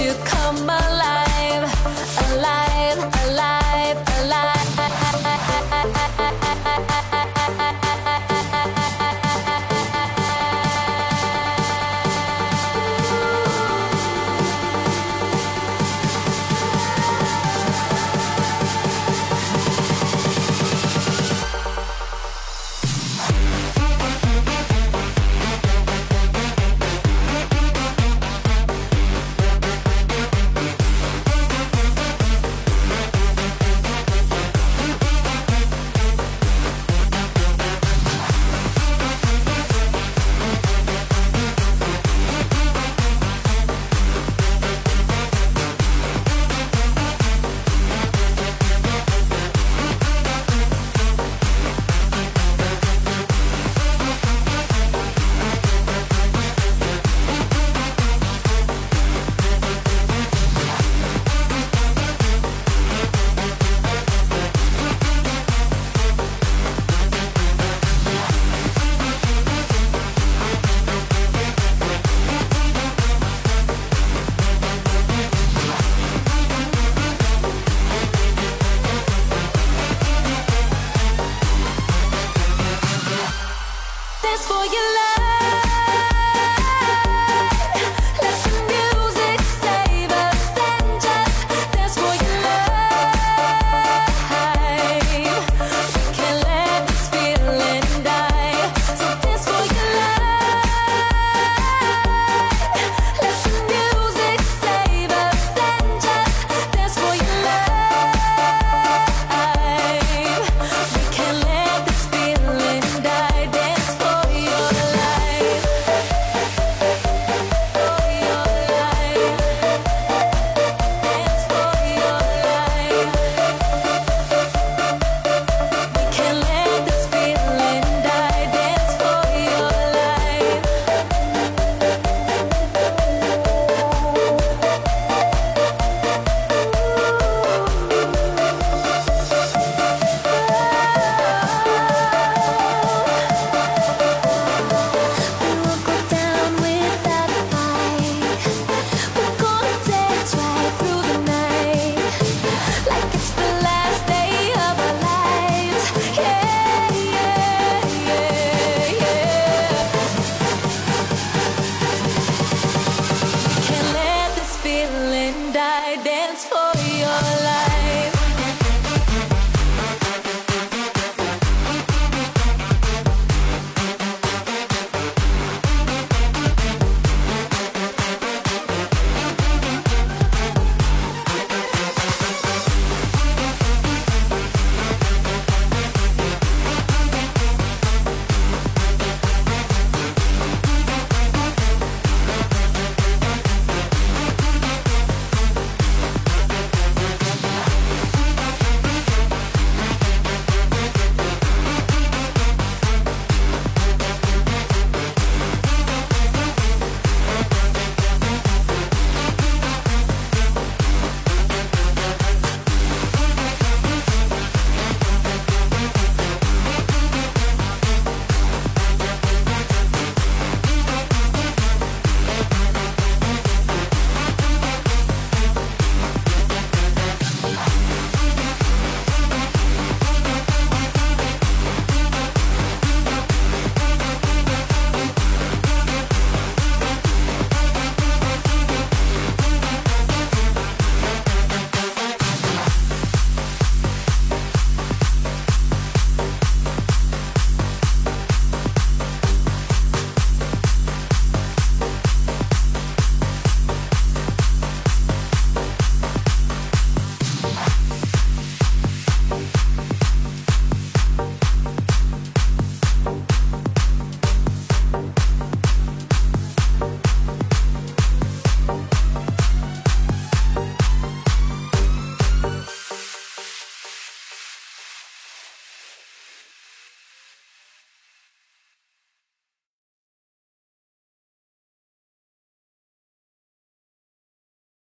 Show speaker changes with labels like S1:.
S1: you love. your